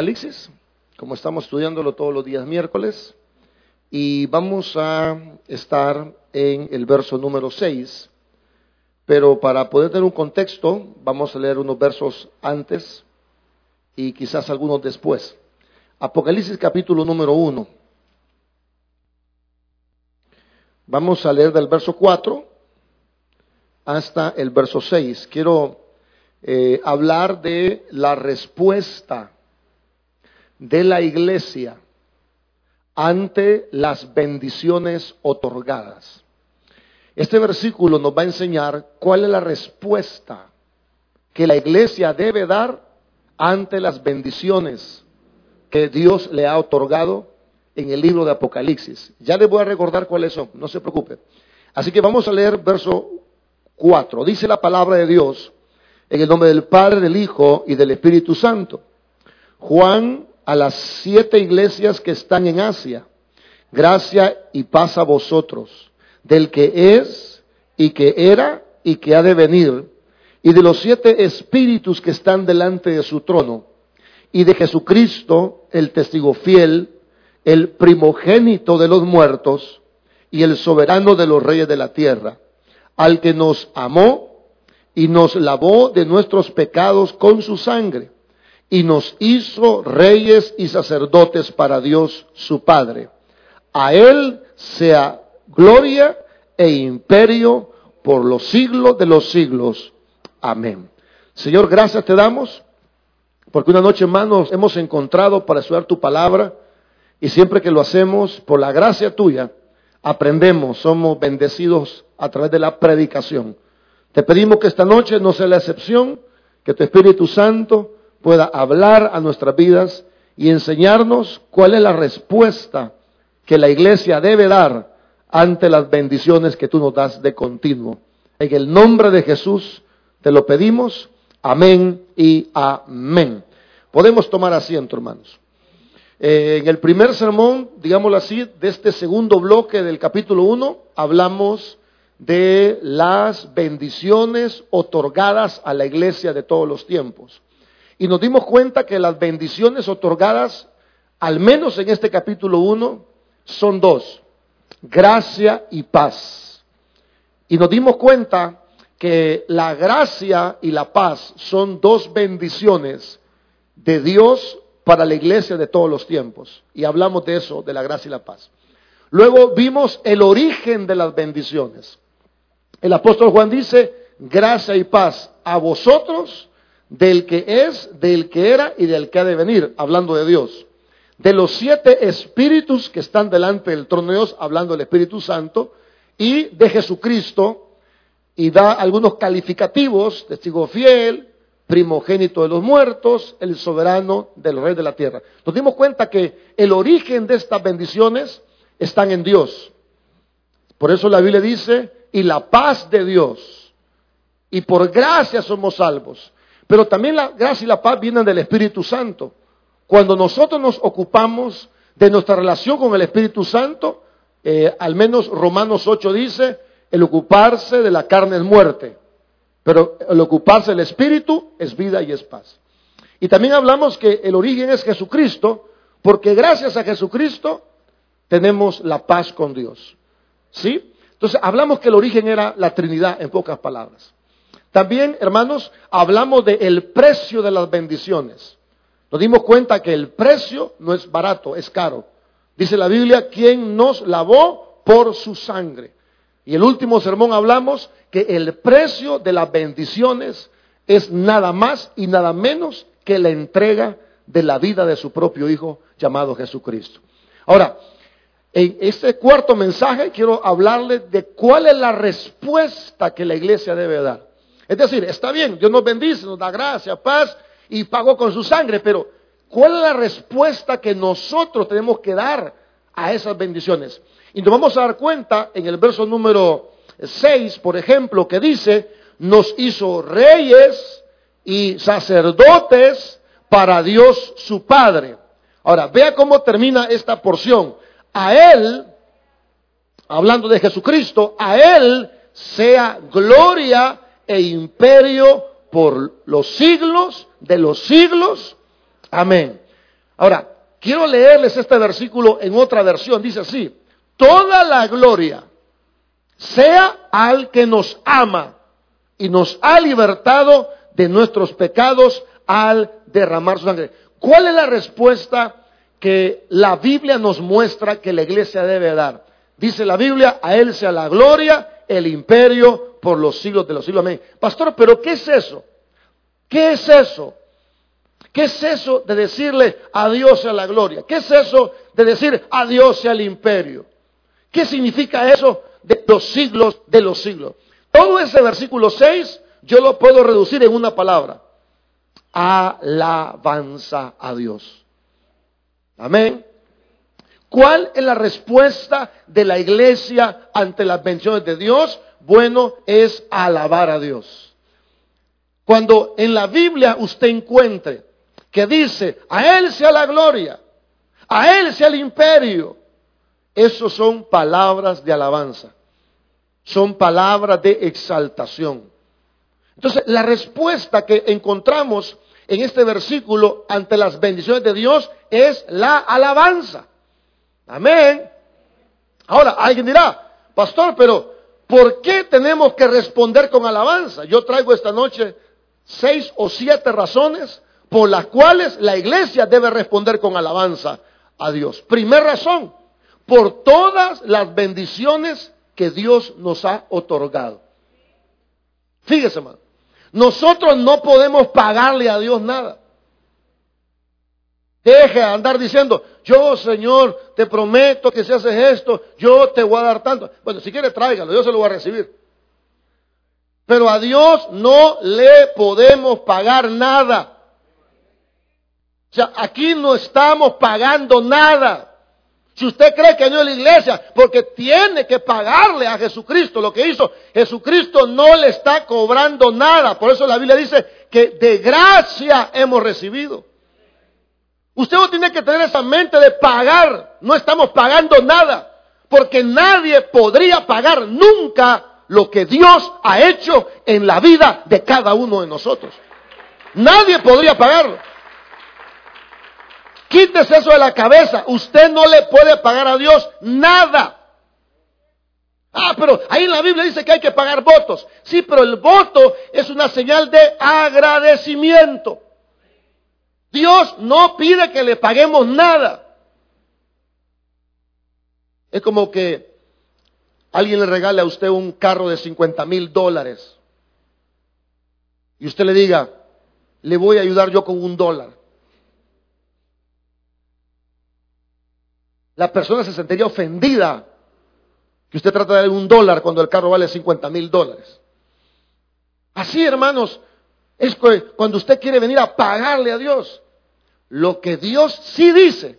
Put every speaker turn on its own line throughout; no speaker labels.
Apocalipsis, como estamos estudiándolo todos los días miércoles, y vamos a estar en el verso número 6, pero para poder tener un contexto, vamos a leer unos versos antes y quizás algunos después. Apocalipsis capítulo número 1. Vamos a leer del verso 4 hasta el verso 6. Quiero eh, hablar de la respuesta de la iglesia ante las bendiciones otorgadas. Este versículo nos va a enseñar cuál es la respuesta que la iglesia debe dar ante las bendiciones que Dios le ha otorgado en el libro de Apocalipsis. Ya les voy a recordar cuáles son, no se preocupe. Así que vamos a leer verso 4. Dice la palabra de Dios en el nombre del Padre, del Hijo y del Espíritu Santo. Juan a las siete iglesias que están en Asia. Gracia y paz a vosotros, del que es y que era y que ha de venir, y de los siete espíritus que están delante de su trono, y de Jesucristo, el testigo fiel, el primogénito de los muertos y el soberano de los reyes de la tierra, al que nos amó y nos lavó de nuestros pecados con su sangre y nos hizo reyes y sacerdotes para Dios su Padre. A Él sea gloria e imperio por los siglos de los siglos. Amén. Señor, gracias te damos porque una noche más nos hemos encontrado para estudiar tu palabra y siempre que lo hacemos por la gracia tuya, aprendemos, somos bendecidos a través de la predicación. Te pedimos que esta noche no sea la excepción, que tu Espíritu Santo pueda hablar a nuestras vidas y enseñarnos cuál es la respuesta que la iglesia debe dar ante las bendiciones que tú nos das de continuo. En el nombre de Jesús te lo pedimos. Amén y amén. Podemos tomar asiento, hermanos. Eh, en el primer sermón, digámoslo así, de este segundo bloque del capítulo 1, hablamos de las bendiciones otorgadas a la iglesia de todos los tiempos. Y nos dimos cuenta que las bendiciones otorgadas, al menos en este capítulo 1, son dos, gracia y paz. Y nos dimos cuenta que la gracia y la paz son dos bendiciones de Dios para la iglesia de todos los tiempos. Y hablamos de eso, de la gracia y la paz. Luego vimos el origen de las bendiciones. El apóstol Juan dice, gracia y paz a vosotros del que es, del que era y del que ha de venir, hablando de Dios. De los siete espíritus que están delante del trono de Dios, hablando del Espíritu Santo, y de Jesucristo, y da algunos calificativos, testigo fiel, primogénito de los muertos, el soberano del rey de la tierra. Nos dimos cuenta que el origen de estas bendiciones están en Dios. Por eso la Biblia dice, y la paz de Dios, y por gracia somos salvos. Pero también la gracia y la paz vienen del Espíritu Santo. Cuando nosotros nos ocupamos de nuestra relación con el Espíritu Santo, eh, al menos Romanos 8 dice, el ocuparse de la carne es muerte, pero el ocuparse del Espíritu es vida y es paz. Y también hablamos que el origen es Jesucristo, porque gracias a Jesucristo tenemos la paz con Dios. ¿Sí? Entonces hablamos que el origen era la Trinidad, en pocas palabras. También, hermanos, hablamos del el precio de las bendiciones. Nos dimos cuenta que el precio no es barato, es caro. Dice la Biblia, quien nos lavó por su sangre. Y el último sermón hablamos que el precio de las bendiciones es nada más y nada menos que la entrega de la vida de su propio Hijo llamado Jesucristo. Ahora, en este cuarto mensaje quiero hablarles de cuál es la respuesta que la iglesia debe dar. Es decir, está bien, Dios nos bendice, nos da gracia, paz y pagó con su sangre, pero ¿cuál es la respuesta que nosotros tenemos que dar a esas bendiciones? Y nos vamos a dar cuenta en el verso número 6, por ejemplo, que dice, nos hizo reyes y sacerdotes para Dios su Padre. Ahora, vea cómo termina esta porción. A Él, hablando de Jesucristo, a Él sea gloria e imperio por los siglos de los siglos. Amén. Ahora, quiero leerles este versículo en otra versión. Dice así, toda la gloria sea al que nos ama y nos ha libertado de nuestros pecados al derramar su sangre. ¿Cuál es la respuesta que la Biblia nos muestra que la iglesia debe dar? Dice la Biblia, a Él sea la gloria, el imperio por los siglos de los siglos. Amén. Pastor, pero ¿qué es eso? ¿Qué es eso? ¿Qué es eso de decirle adiós a la gloria? ¿Qué es eso de decir adiós al imperio? ¿Qué significa eso de los siglos de los siglos? Todo ese versículo 6 yo lo puedo reducir en una palabra. Alabanza a Dios. Amén. ¿Cuál es la respuesta de la iglesia ante las bendiciones de Dios? Bueno, es alabar a Dios. Cuando en la Biblia usted encuentre que dice, a Él sea la gloria, a Él sea el imperio, esos son palabras de alabanza, son palabras de exaltación. Entonces, la respuesta que encontramos en este versículo ante las bendiciones de Dios es la alabanza. Amén. Ahora, alguien dirá, pastor, pero ¿por qué tenemos que responder con alabanza? Yo traigo esta noche seis o siete razones por las cuales la iglesia debe responder con alabanza a Dios. Primera razón, por todas las bendiciones que Dios nos ha otorgado. Fíjese, hermano, nosotros no podemos pagarle a Dios nada. Deje de andar diciendo, yo Señor, te prometo que si haces esto, yo te voy a dar tanto. Bueno, si quiere tráigalo, yo se lo voy a recibir. Pero a Dios no le podemos pagar nada. O sea, aquí no estamos pagando nada. Si usted cree que no es la iglesia, porque tiene que pagarle a Jesucristo lo que hizo, Jesucristo no le está cobrando nada. Por eso la Biblia dice que de gracia hemos recibido. Usted no tiene que tener esa mente de pagar. No estamos pagando nada. Porque nadie podría pagar nunca lo que Dios ha hecho en la vida de cada uno de nosotros. Nadie podría pagarlo. Quítese eso de la cabeza. Usted no le puede pagar a Dios nada. Ah, pero ahí en la Biblia dice que hay que pagar votos. Sí, pero el voto es una señal de agradecimiento. Dios no pide que le paguemos nada. Es como que alguien le regale a usted un carro de 50 mil dólares y usted le diga, le voy a ayudar yo con un dólar. La persona se sentiría ofendida que usted trata de un dólar cuando el carro vale 50 mil dólares. Así, hermanos, es cuando usted quiere venir a pagarle a Dios. Lo que Dios sí dice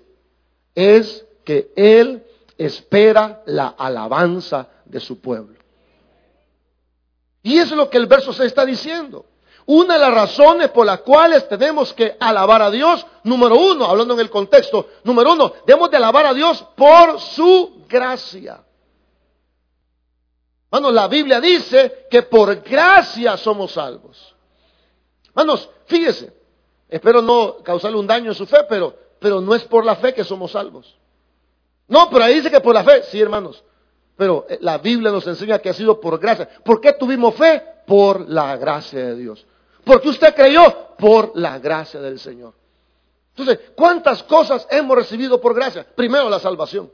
es que Él espera la alabanza de su pueblo. Y eso es lo que el verso se está diciendo. Una de las razones por las cuales tenemos que alabar a Dios, número uno, hablando en el contexto, número uno, debemos de alabar a Dios por su gracia. Hermanos, la Biblia dice que por gracia somos salvos. Hermanos, fíjese, espero no causarle un daño en su fe, pero, pero no es por la fe que somos salvos. No, pero ahí dice que por la fe, sí hermanos, pero eh, la Biblia nos enseña que ha sido por gracia. ¿Por qué tuvimos fe? Por la gracia de Dios. Porque usted creyó por la gracia del Señor. Entonces, ¿cuántas cosas hemos recibido por gracia? Primero, la salvación.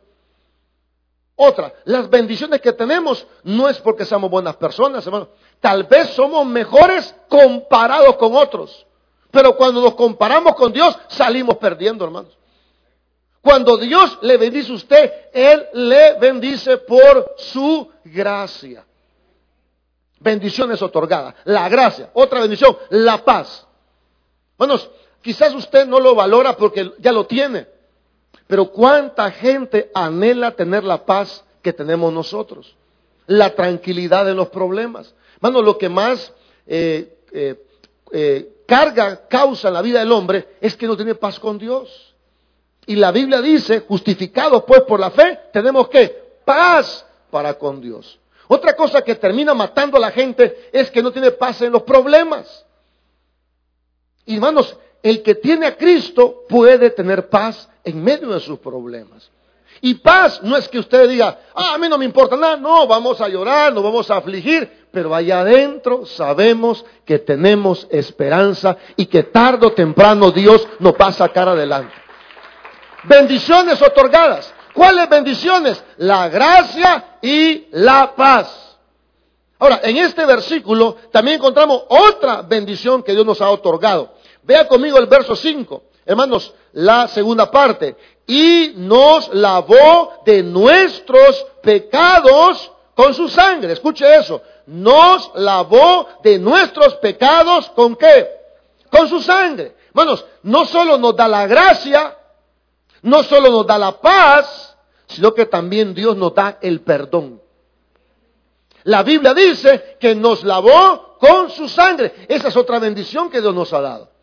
Otra, las bendiciones que tenemos no es porque seamos buenas personas, hermano. Tal vez somos mejores comparados con otros. Pero cuando nos comparamos con Dios, salimos perdiendo, hermanos. Cuando Dios le bendice a usted, Él le bendice por su gracia. Bendiciones otorgadas. La gracia. Otra bendición, la paz. Hermanos, quizás usted no lo valora porque ya lo tiene. Pero cuánta gente anhela tener la paz que tenemos nosotros, la tranquilidad en los problemas. Hermano, lo que más eh, eh, eh, carga, causa en la vida del hombre es que no tiene paz con Dios. Y la Biblia dice, justificados pues por la fe, tenemos que paz para con Dios. Otra cosa que termina matando a la gente es que no tiene paz en los problemas. Hermanos, el que tiene a Cristo puede tener paz en medio de sus problemas. Y paz no es que usted diga, ah, a mí no me importa nada, no, vamos a llorar, no vamos a afligir, pero allá adentro sabemos que tenemos esperanza y que tarde o temprano Dios nos va a sacar adelante. Bendiciones otorgadas. ¿Cuáles bendiciones? La gracia y la paz. Ahora, en este versículo también encontramos otra bendición que Dios nos ha otorgado. Vea conmigo el verso 5. Hermanos, la segunda parte y nos lavó de nuestros pecados con su sangre. Escuche eso. Nos lavó de nuestros pecados con qué? Con su sangre. Hermanos, no solo nos da la gracia, no solo nos da la paz, sino que también Dios nos da el perdón. La Biblia dice que nos lavó con su sangre. Esa es otra bendición que Dios nos ha dado.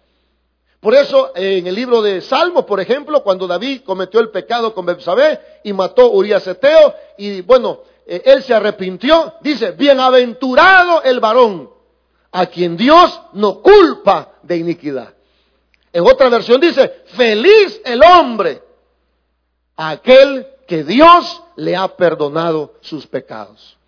Por eso en el libro de Salmos, por ejemplo, cuando David cometió el pecado con Betsabé y mató a Urias Eteo y bueno, eh, él se arrepintió, dice, "Bienaventurado el varón a quien Dios no culpa de iniquidad." En otra versión dice, "Feliz el hombre aquel que Dios le ha perdonado sus pecados."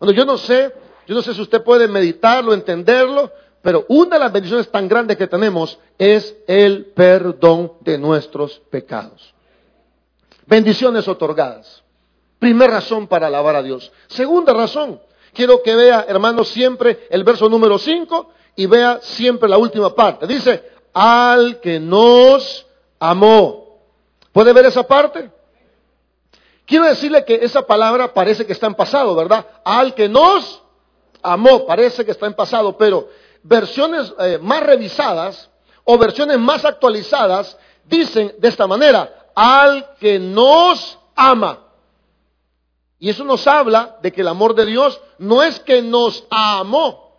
Bueno, yo no sé, yo no sé si usted puede meditarlo, entenderlo, pero una de las bendiciones tan grandes que tenemos es el perdón de nuestros pecados. Bendiciones otorgadas. Primera razón para alabar a Dios. Segunda razón, quiero que vea, hermanos, siempre el verso número 5 y vea siempre la última parte. Dice, al que nos amó. ¿Puede ver esa parte? Quiero decirle que esa palabra parece que está en pasado, ¿verdad? Al que nos amó, parece que está en pasado, pero versiones eh, más revisadas o versiones más actualizadas dicen de esta manera, al que nos ama. Y eso nos habla de que el amor de Dios no es que nos amó,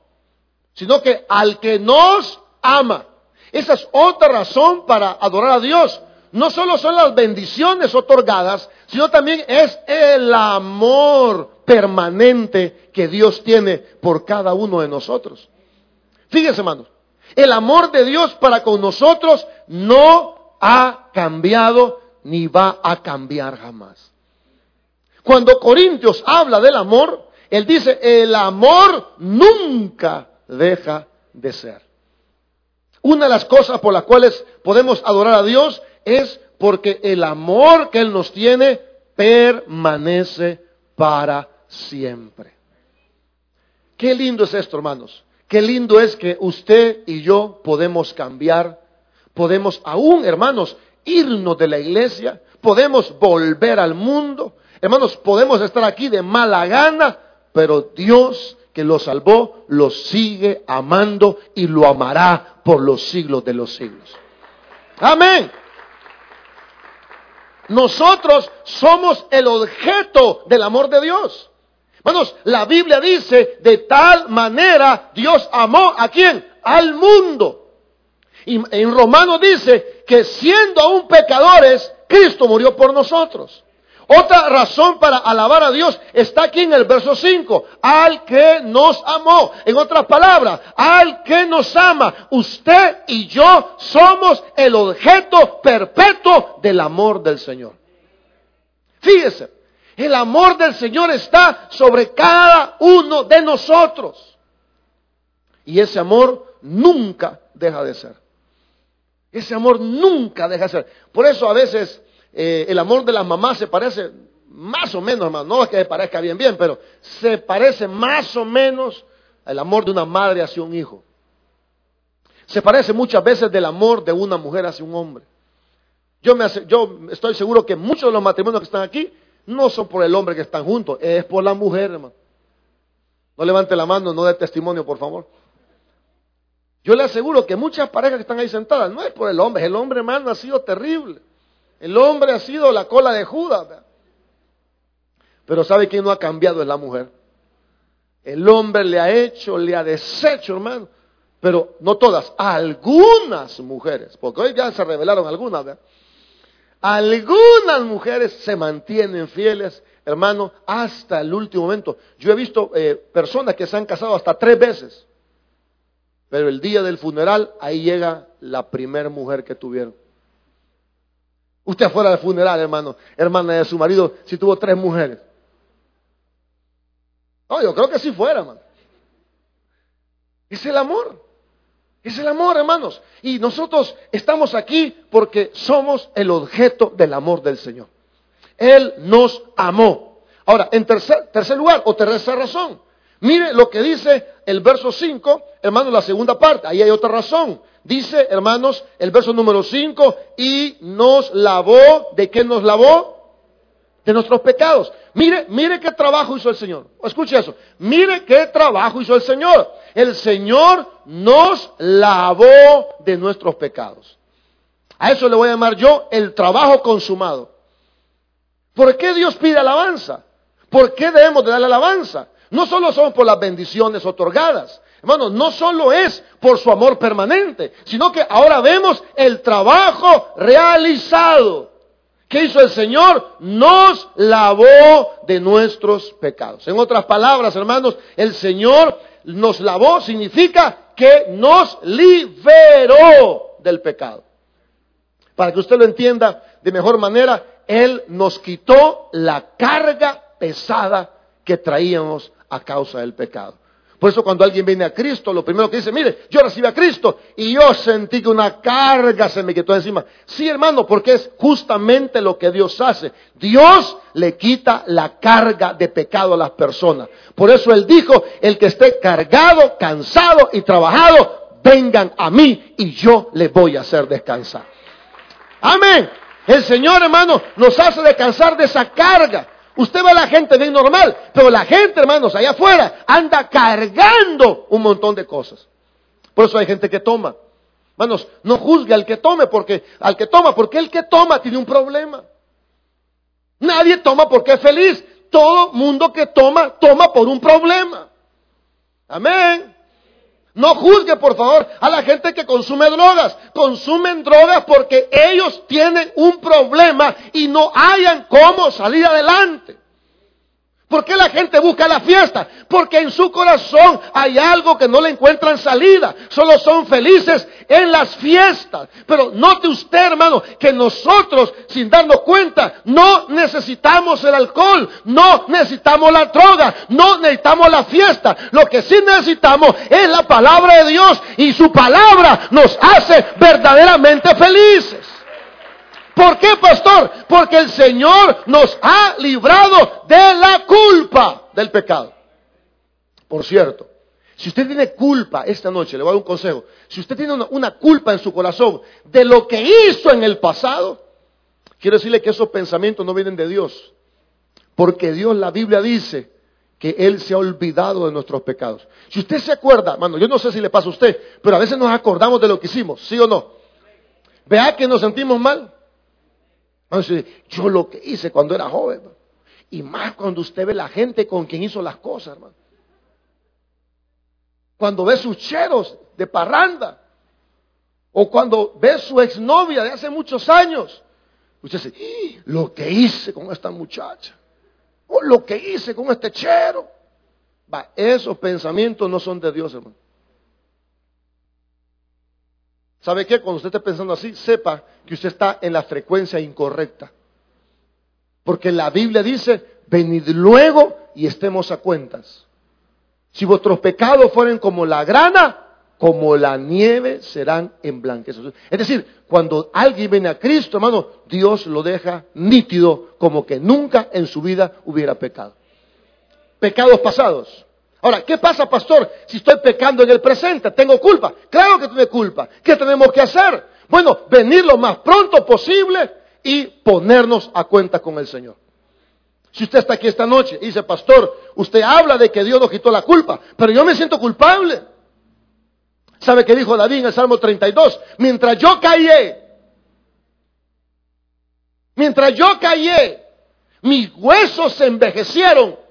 sino que al que nos ama. Esa es otra razón para adorar a Dios. No solo son las bendiciones otorgadas, sino también es el amor permanente que Dios tiene por cada uno de nosotros. Fíjense, hermanos, el amor de Dios para con nosotros no ha cambiado ni va a cambiar jamás. Cuando Corintios habla del amor, él dice, el amor nunca deja de ser. Una de las cosas por las cuales podemos adorar a Dios es porque el amor que Él nos tiene permanece para siempre. Qué lindo es esto, hermanos. Qué lindo es que usted y yo podemos cambiar, podemos aún, hermanos, irnos de la iglesia, podemos volver al mundo, hermanos, podemos estar aquí de mala gana, pero Dios que lo salvó lo sigue amando y lo amará por los siglos de los siglos. Amén. Nosotros somos el objeto del amor de Dios. Hermanos, la Biblia dice, de tal manera Dios amó a quién? Al mundo. Y en Romanos dice que siendo aún pecadores, Cristo murió por nosotros. Otra razón para alabar a Dios está aquí en el verso 5. Al que nos amó. En otras palabras, al que nos ama. Usted y yo somos el objeto perpetuo del amor del Señor. Fíjese, el amor del Señor está sobre cada uno de nosotros. Y ese amor nunca deja de ser. Ese amor nunca deja de ser. Por eso a veces eh, el amor de las mamás se parece más o menos, hermano, no es que se parezca bien, bien, pero se parece más o menos al amor de una madre hacia un hijo. Se parece muchas veces del amor de una mujer hacia un hombre. Yo, estoy seguro que muchos de los matrimonios que están aquí no son por el hombre que están juntos, es por la mujer, hermano. No levante la mano, no dé testimonio, por favor. Yo le aseguro que muchas parejas que están ahí sentadas, no es por el hombre, el hombre, hermano, ha sido terrible. El hombre ha sido la cola de Judas. Pero ¿sabe quién no ha cambiado? Es la mujer. El hombre le ha hecho, le ha deshecho, hermano. Pero no todas, algunas mujeres, porque hoy ya se revelaron algunas, ¿verdad? Algunas mujeres se mantienen fieles, hermano, hasta el último momento. Yo he visto eh, personas que se han casado hasta tres veces, pero el día del funeral ahí llega la primer mujer que tuvieron. Usted fuera del funeral, hermano, hermana de su marido, si tuvo tres mujeres. No, yo creo que si fuera, hermano. Es el amor. Es el amor, hermanos. Y nosotros estamos aquí porque somos el objeto del amor del Señor. Él nos amó. Ahora, en tercer, tercer lugar, o tercera razón, mire lo que dice el verso 5, hermanos, la segunda parte. Ahí hay otra razón. Dice, hermanos, el verso número 5, y nos lavó, ¿de qué nos lavó? De nuestros pecados. Mire, mire qué trabajo hizo el Señor. Escuche eso. Mire qué trabajo hizo el Señor. El Señor nos lavó de nuestros pecados. A eso le voy a llamar yo el trabajo consumado. ¿Por qué Dios pide alabanza? ¿Por qué debemos de darle alabanza? No solo son por las bendiciones otorgadas, hermanos, no solo es por su amor permanente, sino que ahora vemos el trabajo realizado. ¿Qué hizo el Señor? Nos lavó de nuestros pecados. En otras palabras, hermanos, el Señor nos lavó significa que nos liberó del pecado. Para que usted lo entienda de mejor manera, Él nos quitó la carga pesada que traíamos a causa del pecado. Por eso cuando alguien viene a Cristo, lo primero que dice, mire, yo recibí a Cristo y yo sentí que una carga se me quitó encima. Sí, hermano, porque es justamente lo que Dios hace. Dios le quita la carga de pecado a las personas. Por eso Él dijo, el que esté cargado, cansado y trabajado, vengan a mí y yo les voy a hacer descansar. Amén. El Señor, hermano, nos hace descansar de esa carga. Usted ve a la gente bien normal, pero la gente, hermanos, allá afuera anda cargando un montón de cosas. Por eso hay gente que toma. Hermanos, no juzgue al que tome, porque al que toma, porque el que toma tiene un problema. Nadie toma porque es feliz. Todo mundo que toma, toma por un problema. Amén. No juzgue, por favor, a la gente que consume drogas. Consumen drogas porque ellos tienen un problema y no hayan cómo salir adelante. ¿Por qué la gente busca la fiesta? Porque en su corazón hay algo que no le encuentran salida. Solo son felices en las fiestas. Pero note usted, hermano, que nosotros, sin darnos cuenta, no necesitamos el alcohol, no necesitamos la droga, no necesitamos la fiesta. Lo que sí necesitamos es la palabra de Dios y su palabra nos hace verdaderamente felices. ¿Por qué, pastor? Porque el Señor nos ha librado de la culpa del pecado. Por cierto, si usted tiene culpa esta noche, le voy a dar un consejo. Si usted tiene una, culpa en su corazón de lo que hizo en el pasado, quiero decirle que esos pensamientos no vienen de Dios. Porque Dios, la Biblia dice que Él se ha olvidado de nuestros pecados. Si usted se acuerda, mano, yo no sé si le pasa a usted, pero a veces nos acordamos de lo que hicimos, ¿sí o no? Vea que nos sentimos mal. Yo lo que hice cuando era joven, y más cuando usted ve la gente con quien hizo las cosas, hermano. Cuando ve sus cheros de parranda, o cuando ve su exnovia de hace muchos años, usted dice, ¡Ah! lo que hice con esta muchacha, o lo que hice con este chero. Va, esos pensamientos no son de Dios, hermano. ¿Sabe qué? Cuando usted esté pensando así, sepa que usted está en la frecuencia incorrecta. Porque la Biblia dice, venid luego y estemos a cuentas. Si vuestros pecados fueren como la grana, como la nieve serán emblanquecidos. Es decir, cuando alguien viene a Cristo, hermano, Dios lo deja nítido como que nunca en su vida hubiera pecado. Pecados pasados. Ahora, ¿qué pasa, pastor, si estoy pecando en el presente? ¿Tengo culpa? Claro que tiene culpa. ¿Qué tenemos que hacer? Bueno, venir lo más pronto posible y ponernos a cuenta con el Señor. Si usted está aquí esta noche y dice, pastor, usted habla de que Dios nos quitó la culpa, pero yo me siento culpable. ¿Sabe qué dijo David en el Salmo 32? Mientras yo callé, mientras yo callé, mis huesos se envejecieron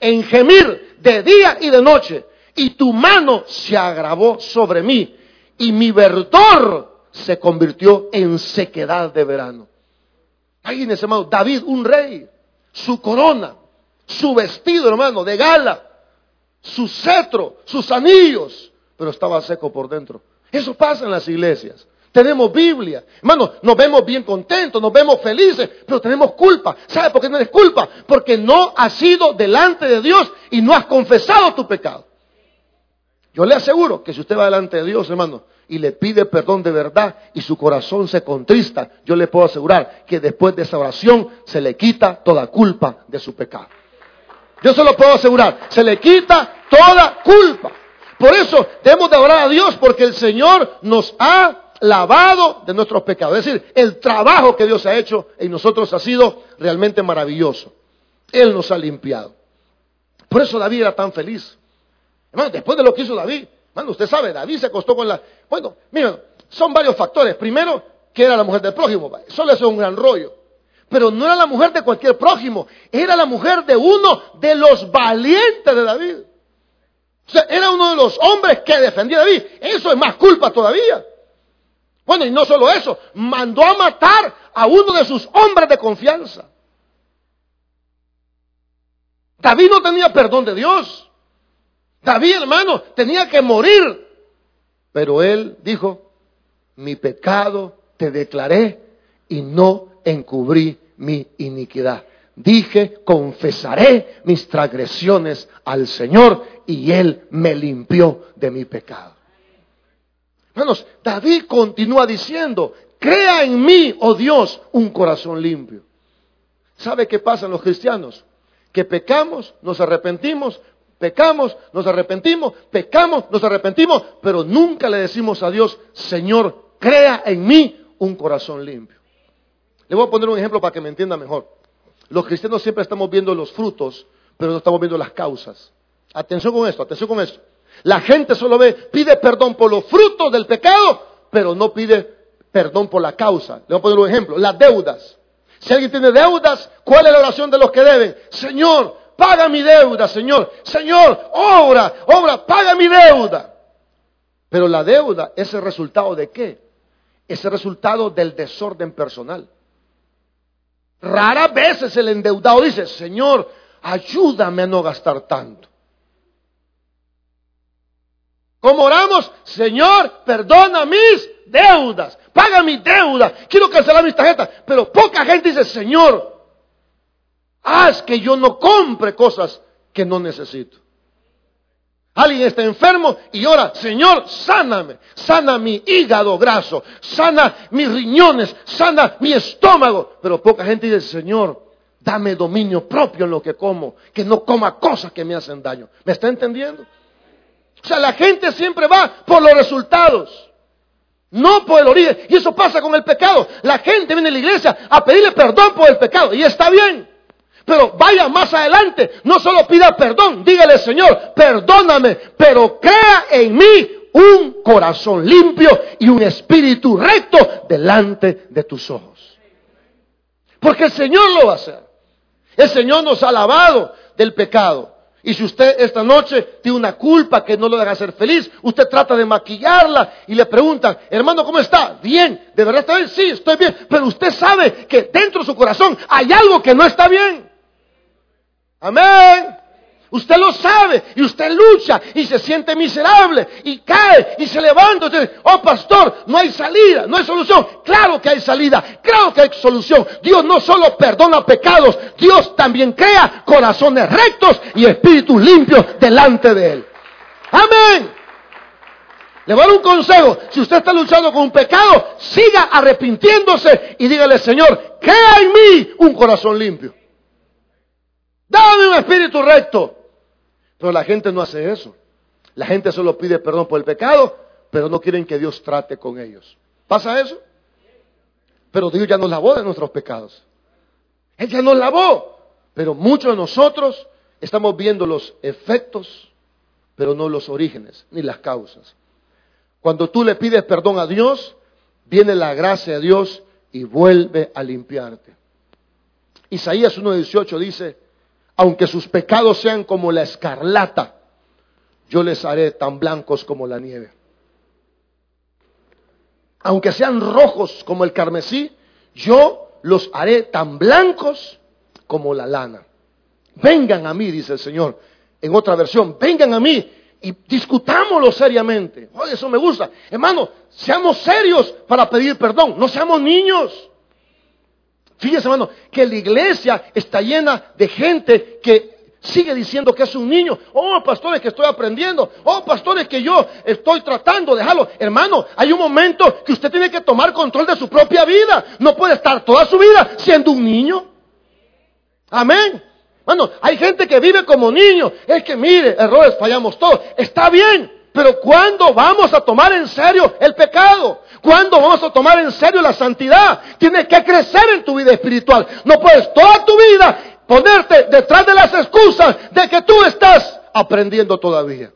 en gemir de día y de noche, y tu mano se agravó sobre mí, y mi verdor se convirtió en sequedad de verano. Ese hermano, David, un rey, su corona, su vestido, hermano, de gala, su cetro, sus anillos, pero estaba seco por dentro. Eso pasa en las iglesias. Tenemos Biblia. Hermano, nos vemos bien contentos, nos vemos felices, pero tenemos culpa. ¿Sabe por qué tienes culpa? Porque no has sido delante de Dios y no has confesado tu pecado. Yo le aseguro que si usted va delante de Dios, hermano, y le pide perdón de verdad y su corazón se contrista, yo le puedo asegurar que después de esa oración se le quita toda culpa de su pecado. Yo se lo puedo asegurar, se le quita toda culpa. Por eso debemos de orar a Dios porque el Señor nos ha lavado de nuestros pecados. Es decir, el trabajo que Dios ha hecho en nosotros ha sido realmente maravilloso. Él nos ha limpiado. Por eso David era tan feliz. Hermano, después de lo que hizo David, hermano, usted sabe, David se acostó con la... Bueno, miren, son varios factores. Primero, que era la mujer del prójimo. Eso es un gran rollo. Pero no era la mujer de cualquier prójimo, era la mujer de uno de los valientes de David. O sea, era uno de los hombres que defendía a David. Eso es más culpa todavía. Bueno, y no solo eso, mandó a matar a uno de sus hombres de confianza. David no tenía perdón de Dios. David, hermano, tenía que morir. Pero él dijo, mi pecado te declaré y no encubrí mi iniquidad. Dije, confesaré mis transgresiones al Señor y Él me limpió de mi pecado. Hermanos, David continúa diciendo, crea en mí, oh Dios, un corazón limpio. ¿Sabe qué pasa en los cristianos? Que pecamos, nos arrepentimos, pecamos, nos arrepentimos, pecamos, nos arrepentimos, pero nunca le decimos a Dios, Señor, crea en mí un corazón limpio. Le voy a poner un ejemplo para que me entienda mejor. Los cristianos siempre estamos viendo los frutos, pero no estamos viendo las causas. Atención con esto, atención con esto. La gente solo ve, pide perdón por los frutos del pecado, pero no pide perdón por la causa. Le voy a poner un ejemplo, las deudas. Si alguien tiene deudas, ¿cuál es la oración de los que deben? Señor, paga mi deuda, Señor. Señor, obra, obra, paga mi deuda. Pero la deuda es el resultado de qué? Es el resultado del desorden personal. Rara veces el endeudado dice, Señor, ayúdame a no gastar tanto. ¿Cómo oramos? Señor, perdona mis deudas, paga mi deuda, quiero cancelar mis tarjetas. Pero poca gente dice, Señor, haz que yo no compre cosas que no necesito. Alguien está enfermo y ora, Señor, sáname, sana mi hígado graso, sana mis riñones, sana mi estómago. Pero poca gente dice, Señor, dame dominio propio en lo que como, que no coma cosas que me hacen daño. ¿Me está entendiendo? O sea, la gente siempre va por los resultados, no por el origen. Y eso pasa con el pecado. La gente viene a la iglesia a pedirle perdón por el pecado y está bien. Pero vaya más adelante, no solo pida perdón, dígale Señor, perdóname, pero crea en mí un corazón limpio y un espíritu recto delante de tus ojos. Porque el Señor lo va a hacer. El Señor nos ha lavado del pecado. Y si usted esta noche tiene una culpa que no lo deja ser feliz, usted trata de maquillarla y le preguntan, hermano, ¿cómo está? Bien, ¿de verdad está bien? Sí, estoy bien. Pero usted sabe que dentro de su corazón hay algo que no está bien. Amén. Usted lo sabe y usted lucha y se siente miserable y cae y se levanta. Dice, oh pastor, no hay salida, no hay solución. Claro que hay salida, claro que hay solución. Dios no solo perdona pecados, Dios también crea corazones rectos y espíritus limpios delante de Él. Amén. Le voy a dar un consejo. Si usted está luchando con un pecado, siga arrepintiéndose y dígale, Señor, crea en mí un corazón limpio. Dame un espíritu recto. Pero la gente no hace eso. La gente solo pide perdón por el pecado, pero no quieren que Dios trate con ellos. ¿Pasa eso? Pero Dios ya nos lavó de nuestros pecados. Él ya nos lavó. Pero muchos de nosotros estamos viendo los efectos, pero no los orígenes ni las causas. Cuando tú le pides perdón a Dios, viene la gracia de Dios y vuelve a limpiarte. Isaías 1.18 dice, aunque sus pecados sean como la escarlata, yo les haré tan blancos como la nieve. Aunque sean rojos como el carmesí, yo los haré tan blancos como la lana. Vengan a mí, dice el Señor. En otra versión, vengan a mí y discutámoslo seriamente. Oye, eso me gusta. Hermano, seamos serios para pedir perdón, no seamos niños. Fíjese, hermano, que la iglesia está llena de gente que sigue diciendo que es un niño. Oh, pastores, que estoy aprendiendo. Oh, pastores, que yo estoy tratando de dejarlo. Hermano, hay un momento que usted tiene que tomar control de su propia vida. No puede estar toda su vida siendo un niño. Amén. Bueno, hay gente que vive como niño. Es que mire, errores, fallamos todos. Está bien, pero ¿cuándo vamos a tomar en serio el pecado? ¿Cuándo vamos a tomar en serio la santidad? Tienes que crecer en tu vida espiritual. No puedes toda tu vida ponerte detrás de las excusas de que tú estás aprendiendo todavía.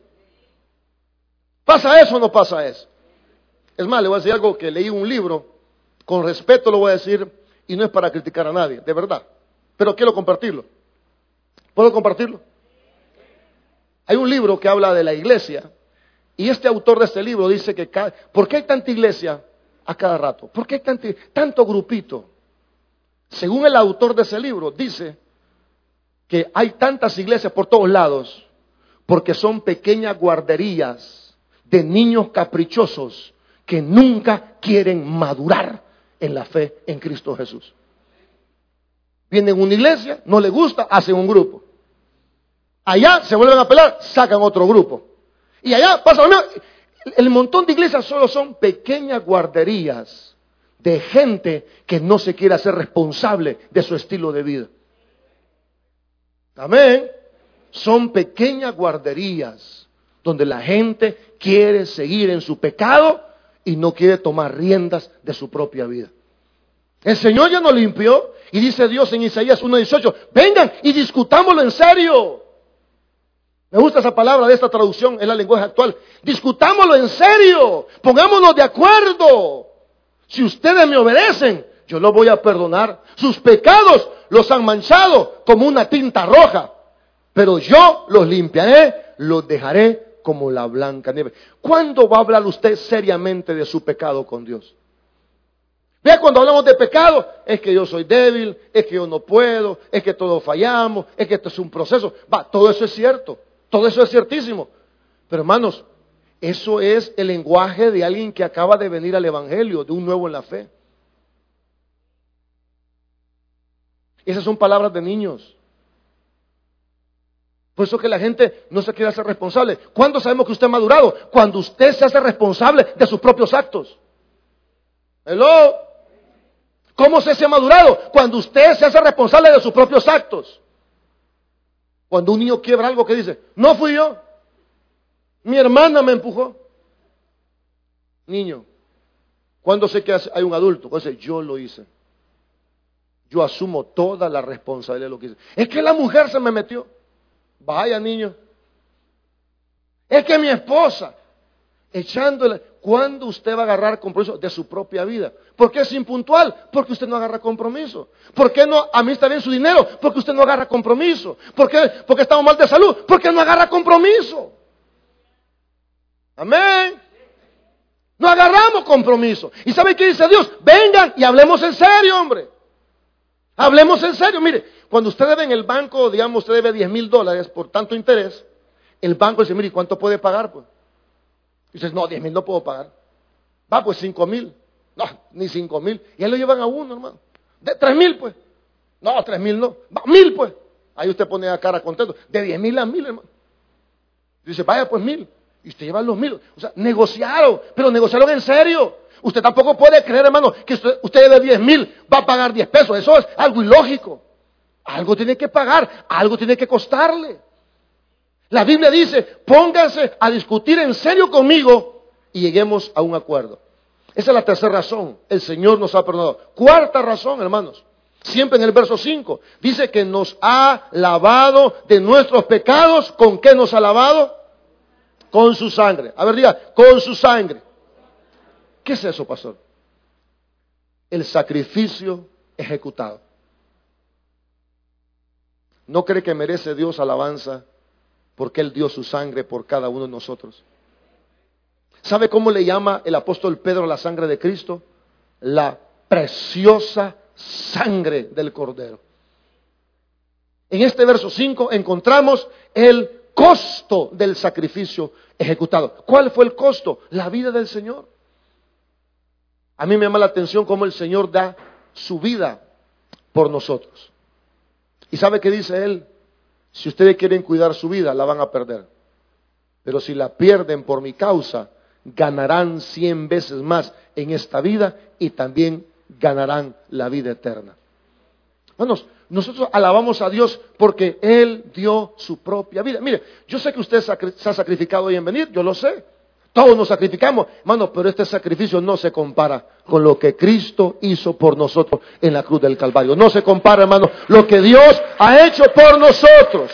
¿Pasa eso o no pasa eso? Es más, le voy a decir algo que leí un libro, con respeto lo voy a decir, y no es para criticar a nadie, de verdad, pero quiero compartirlo. ¿Puedo compartirlo? Hay un libro que habla de la iglesia y este autor de este libro dice que, ¿por qué hay tanta iglesia a cada rato? ¿Por qué hay tanto, tanto grupito? Según el autor de ese libro, dice que hay tantas iglesias por todos lados porque son pequeñas guarderías de niños caprichosos que nunca quieren madurar en la fe en Cristo Jesús. Vienen a una iglesia, no le gusta, hacen un grupo. Allá se vuelven a pelear, sacan otro grupo. Y allá pasa lo mismo. El montón de iglesias solo son pequeñas guarderías de gente que no se quiere hacer responsable de su estilo de vida. Amén. Son pequeñas guarderías donde la gente quiere seguir en su pecado y no quiere tomar riendas de su propia vida. El Señor ya nos limpió y dice Dios en Isaías 1.18, vengan y discutámoslo en serio. Me gusta esa palabra de esta traducción en la lenguaje actual. Discutámoslo en serio, pongámonos de acuerdo. Si ustedes me obedecen, yo los voy a perdonar. Sus pecados los han manchado como una tinta roja, pero yo los limpiaré, los dejaré como la blanca nieve. ¿Cuándo va a hablar usted seriamente de su pecado con Dios? Vea, cuando hablamos de pecado, es que yo soy débil, es que yo no puedo, es que todos fallamos, es que esto es un proceso. Va, todo eso es cierto, todo eso es ciertísimo. Pero hermanos, eso es el lenguaje de alguien que acaba de venir al Evangelio, de un nuevo en la fe. Esas son palabras de niños. Por eso que la gente no se quiere hacer responsable. ¿Cuándo sabemos que usted ha madurado? Cuando usted se hace responsable de sus propios actos. Hello. ¿Cómo se hace madurado? Cuando usted se hace responsable de sus propios actos. Cuando un niño quiebra algo que dice, no fui yo, mi hermana me empujó. Niño, cuando sé que hay un adulto, cuando dice, yo lo hice. Yo asumo toda la responsabilidad de lo que hice. Es que la mujer se me metió. Vaya, niño. Es que mi esposa, echándole, ¿cuándo usted va a agarrar compromiso de su propia vida? ¿Por qué es impuntual? Porque usted no agarra compromiso. ¿Por qué no está bien su dinero? Porque usted no agarra compromiso. ¿Por qué? Porque estamos mal de salud. Porque no agarra compromiso. Amén. No agarramos compromiso. ¿Y sabe qué dice Dios? Vengan y hablemos en serio, hombre. Hablemos en serio. Mire, cuando usted debe en el banco, digamos, usted debe 10 mil dólares por tanto interés, el banco dice, mire, ¿cuánto puede pagar? Pues? Dices, no, 10 mil no puedo pagar. Va, pues 5 mil. No, ni 5 mil. Y ahí lo llevan a uno, hermano. De 3 mil, pues. No, 3 mil no. Va, mil, pues. Ahí usted pone la cara contento. De 10 mil a mil, hermano. Dice, vaya, pues mil. Y usted lleva los mil. O sea, negociaron, pero negociaron en serio. Usted tampoco puede creer, hermano, que usted, usted debe 10 mil, va a pagar 10 pesos. Eso es algo ilógico. Algo tiene que pagar, algo tiene que costarle. La Biblia dice, pónganse a discutir en serio conmigo y lleguemos a un acuerdo. Esa es la tercera razón. El Señor nos ha perdonado. Cuarta razón, hermanos. Siempre en el verso 5. Dice que nos ha lavado de nuestros pecados. ¿Con qué nos ha lavado? Con su sangre. A ver, diga, con su sangre. ¿Qué es eso, pastor? El sacrificio ejecutado. ¿No cree que merece Dios alabanza porque Él dio su sangre por cada uno de nosotros. ¿Sabe cómo le llama el apóstol Pedro la sangre de Cristo? La preciosa sangre del Cordero. En este verso 5 encontramos el costo del sacrificio ejecutado. ¿Cuál fue el costo? La vida del Señor. A mí me llama la atención cómo el Señor da su vida por nosotros. ¿Y sabe qué dice Él? Si ustedes quieren cuidar su vida, la van a perder. Pero si la pierden por mi causa, ganarán cien veces más en esta vida y también ganarán la vida eterna. Hermanos, nosotros alabamos a Dios porque Él dio su propia vida. Mire, yo sé que usted se ha sacrificado hoy en venir, yo lo sé. Todos nos sacrificamos, hermano, pero este sacrificio no se compara con lo que Cristo hizo por nosotros en la cruz del Calvario. No se compara, hermano, lo que Dios ha hecho por nosotros.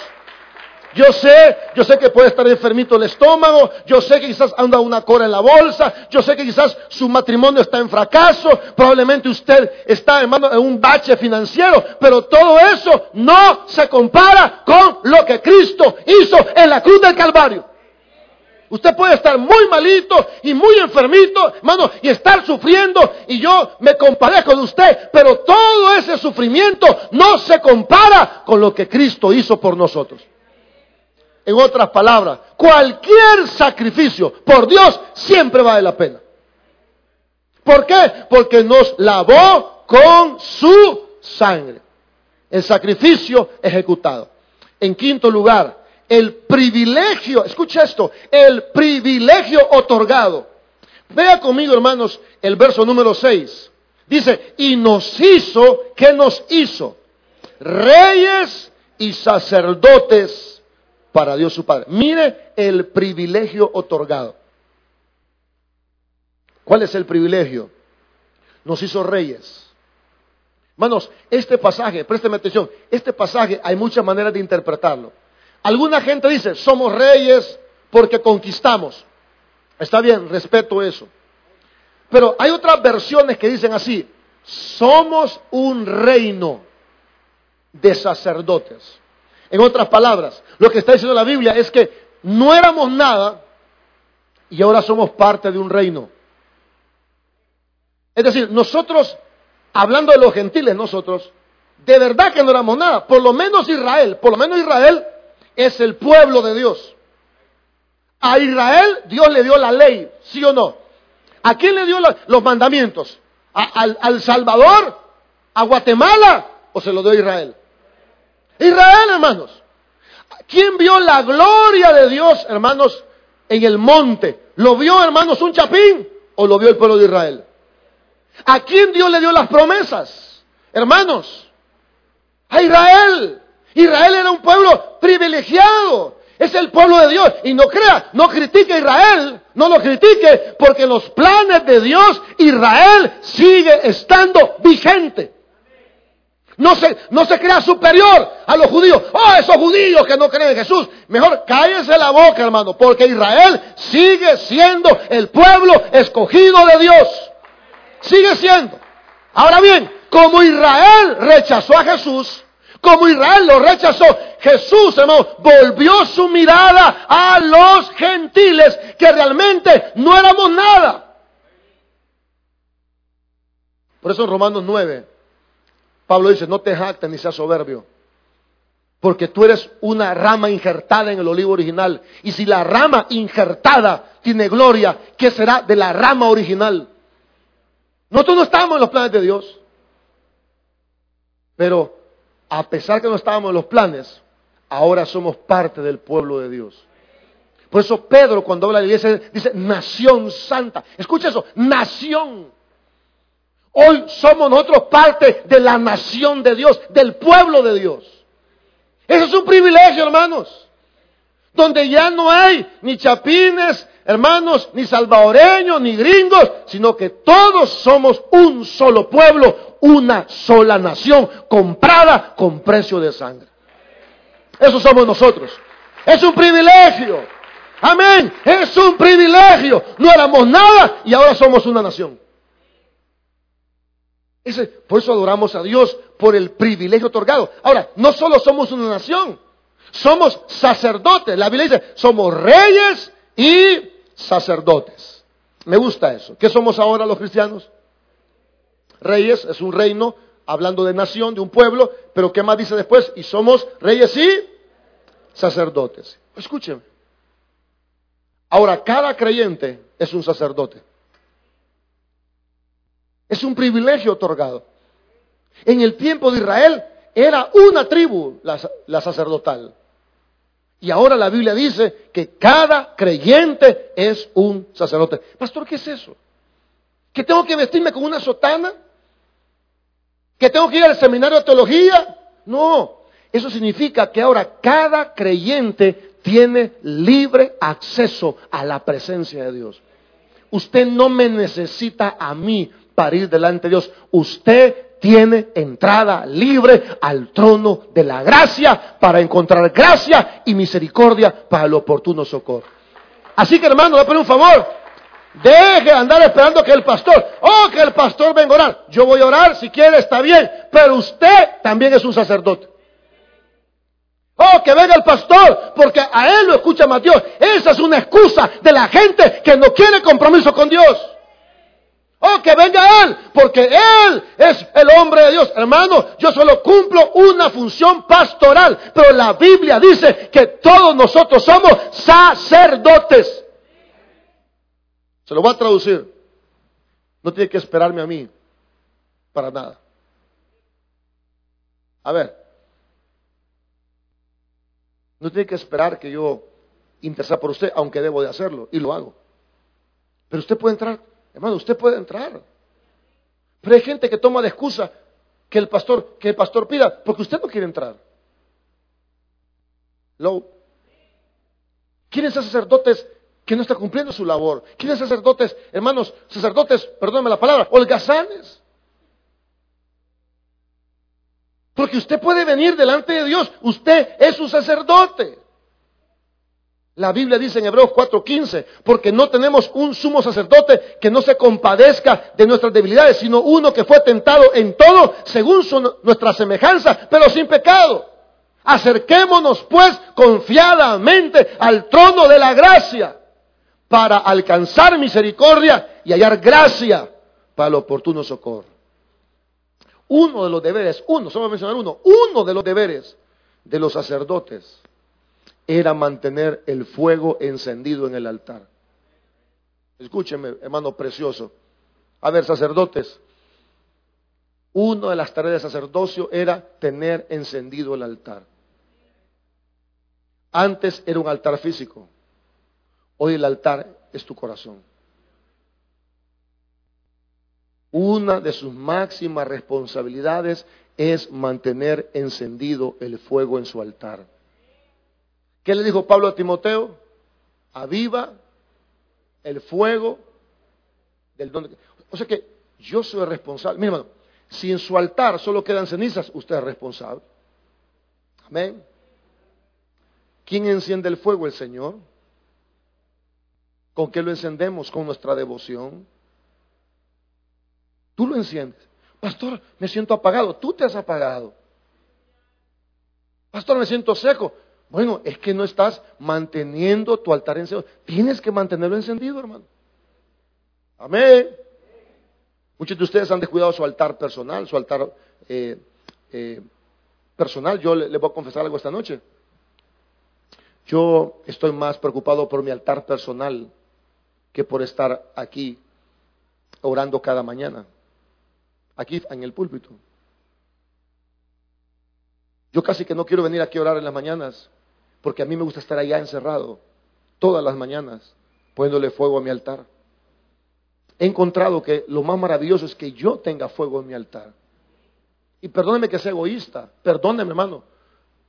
Yo sé, yo sé que puede estar enfermito el estómago, yo sé que quizás anda una cora en la bolsa, yo sé que quizás su matrimonio está en fracaso, probablemente usted está, hermano, en un bache financiero, pero todo eso no se compara con lo que Cristo hizo en la cruz del Calvario. Usted puede estar muy malito y muy enfermito, hermano, y estar sufriendo, y yo me comparé con usted, pero todo ese sufrimiento no se compara con lo que Cristo hizo por nosotros. En otras palabras, cualquier sacrificio por Dios siempre vale la pena. ¿Por qué? Porque nos lavó con su sangre. El sacrificio ejecutado. En quinto lugar, el privilegio, escucha esto, el privilegio otorgado. Vea conmigo, hermanos, el verso número 6. Dice, y nos hizo, ¿qué nos hizo? Reyes y sacerdotes para Dios su Padre. Mire el privilegio otorgado. ¿Cuál es el privilegio? Nos hizo reyes. Hermanos, este pasaje, présteme atención, este pasaje hay muchas maneras de interpretarlo. Alguna gente dice, somos reyes porque conquistamos. Está bien, respeto eso. Pero hay otras versiones que dicen así, somos un reino de sacerdotes. En otras palabras, lo que está diciendo la Biblia es que no éramos nada y ahora somos parte de un reino. Es decir, nosotros, hablando de los gentiles, nosotros, de verdad que no éramos nada. Por lo menos Israel, por lo menos Israel es el pueblo de Dios. A Israel Dios le dio la ley, ¿sí o no? ¿A quién le dio los mandamientos? al, al Salvador? ¿A Guatemala? ¿O se lo dio a Israel? Israel, hermanos. ¿Quién vio la gloria de Dios, hermanos, en el monte? ¿Lo vio, hermanos, un chapín o lo vio el pueblo de Israel? ¿A quién Dios le dio las promesas? Hermanos, a Israel. Israel era un pueblo privilegiado. Es el pueblo de Dios. Y no crea, no critique a Israel. No lo critique porque los planes de Dios, Israel sigue estando vigente. No se, no se crea superior a los judíos. Oh, esos judíos que no creen en Jesús. Mejor cállese la boca, hermano, porque Israel sigue siendo el pueblo escogido de Dios. Sigue siendo. Ahora bien, como Israel rechazó a Jesús, como Israel lo rechazó, Jesús, hermano, volvió su mirada a los gentiles que realmente no éramos nada. Por eso en Romanos 9, Pablo dice, no te jactes ni seas soberbio, porque tú eres una rama injertada en el olivo original. Y si la rama injertada tiene gloria, ¿qué será de la rama original? Nosotros no estábamos en los planes de Dios, pero a pesar que no estábamos en los planes, ahora somos parte del pueblo de Dios. Por eso Pedro cuando habla de la iglesia dice nación santa. Escucha eso, nación. Hoy somos nosotros parte de la nación de Dios, del pueblo de Dios. Eso es un privilegio, hermanos. Donde ya no hay ni chapines, hermanos, ni salvadoreños, ni gringos, sino que todos somos un solo pueblo, una sola nación, comprada con precio de sangre. Eso somos nosotros. Es un privilegio. Amén. Es un privilegio. No éramos nada y ahora somos una nación por eso adoramos a Dios por el privilegio otorgado. Ahora, no solo somos una nación, somos sacerdotes. La Biblia dice, somos reyes y sacerdotes. Me gusta eso. ¿Qué somos ahora los cristianos? Reyes es un reino, hablando de nación, de un pueblo, pero ¿qué más dice después? Y somos reyes y sacerdotes. Escúcheme. Ahora, cada creyente es un sacerdote. Es un privilegio otorgado. En el tiempo de Israel era una tribu la, sacerdotal. Y ahora la Biblia dice que cada creyente es un sacerdote. Pastor, ¿qué es eso? ¿Que tengo que vestirme con una sotana? ¿Que tengo que ir al seminario de teología? No, eso significa que ahora cada creyente tiene libre acceso a la presencia de Dios. Usted no me necesita a mí para ir delante de Dios. Usted tiene entrada libre al trono de la gracia para encontrar gracia y misericordia para el oportuno socorro. Así que hermano, le pido un favor. Deje andar esperando que el pastor, oh, que el pastor venga a orar. Yo voy a orar, si quiere está bien, pero usted también es un sacerdote. Oh, que venga el pastor, porque a él lo escucha más Dios. Esa es una excusa de la gente que no quiere compromiso con Dios. Oh, que venga Él, porque Él es el hombre de Dios. Hermano, yo solo cumplo una función pastoral, pero la Biblia dice que todos nosotros somos sacerdotes. Se lo voy a traducir. No tiene que esperarme a mí para nada. A ver, no tiene que esperar que yo interesa por usted, aunque debo de hacerlo, y lo hago. Pero usted puede entrar Hermano, usted puede entrar. Pero hay gente que toma de excusa que el pastor, que el pastor pida, porque usted no quiere entrar. ¿Quiénes son sacerdotes que no están cumpliendo su labor? ¿Quiénes sacerdotes, hermanos, sacerdotes, perdóneme la palabra, holgazanes? Porque usted puede venir delante de Dios, usted es un sacerdote. La Biblia dice en Hebreos 4:15, porque no tenemos un sumo sacerdote que no se compadezca de nuestras debilidades, sino uno que fue tentado en todo según nuestra semejanza, pero sin pecado. Acerquémonos pues confiadamente al trono de la gracia para alcanzar misericordia y hallar gracia para el oportuno socorro. Uno de los deberes, uno, solo voy a mencionar uno, uno de los deberes de los sacerdotes era mantener el fuego encendido en el altar. Escúcheme, hermano precioso. A ver, sacerdotes, una de las tareas de sacerdocio era tener encendido el altar. Antes era un altar físico, hoy el altar es tu corazón. Una de sus máximas responsabilidades es mantener encendido el fuego en su altar. ¿Qué le dijo Pablo a Timoteo? Aviva el fuego del don. O sea que yo soy responsable. Mira, hermano, si en su altar solo quedan cenizas, usted es responsable. Amén. ¿Quién enciende el fuego? El Señor. ¿Con qué lo encendemos? Con nuestra devoción. Tú lo enciendes. Pastor, me siento apagado. Tú te has apagado. Pastor, me siento seco. Bueno, es que no estás manteniendo tu altar encendido. Tienes que mantenerlo encendido, hermano. Amén. Muchos de ustedes han descuidado su altar personal, su altar eh, eh, personal. Yo le, voy a confesar algo esta noche. Yo estoy más preocupado por mi altar personal que por estar aquí orando cada mañana, aquí en el púlpito. Yo casi que no quiero venir aquí a orar en las mañanas porque a mí me gusta estar allá encerrado todas las mañanas, poniéndole fuego a mi altar. He encontrado que lo más maravilloso es que yo tenga fuego en mi altar. Y perdóneme que sea egoísta, perdóneme hermano,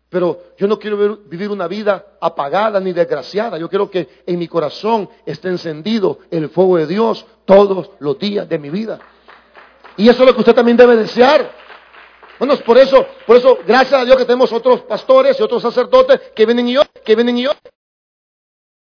pero yo no quiero vivir una vida apagada ni desgraciada. Yo quiero que en mi corazón esté encendido el fuego de Dios todos los días de mi vida. Y eso es lo que usted también debe desear. Bueno, por eso, por eso, gracias a Dios que tenemos otros pastores y otros sacerdotes que vienen y que vienen y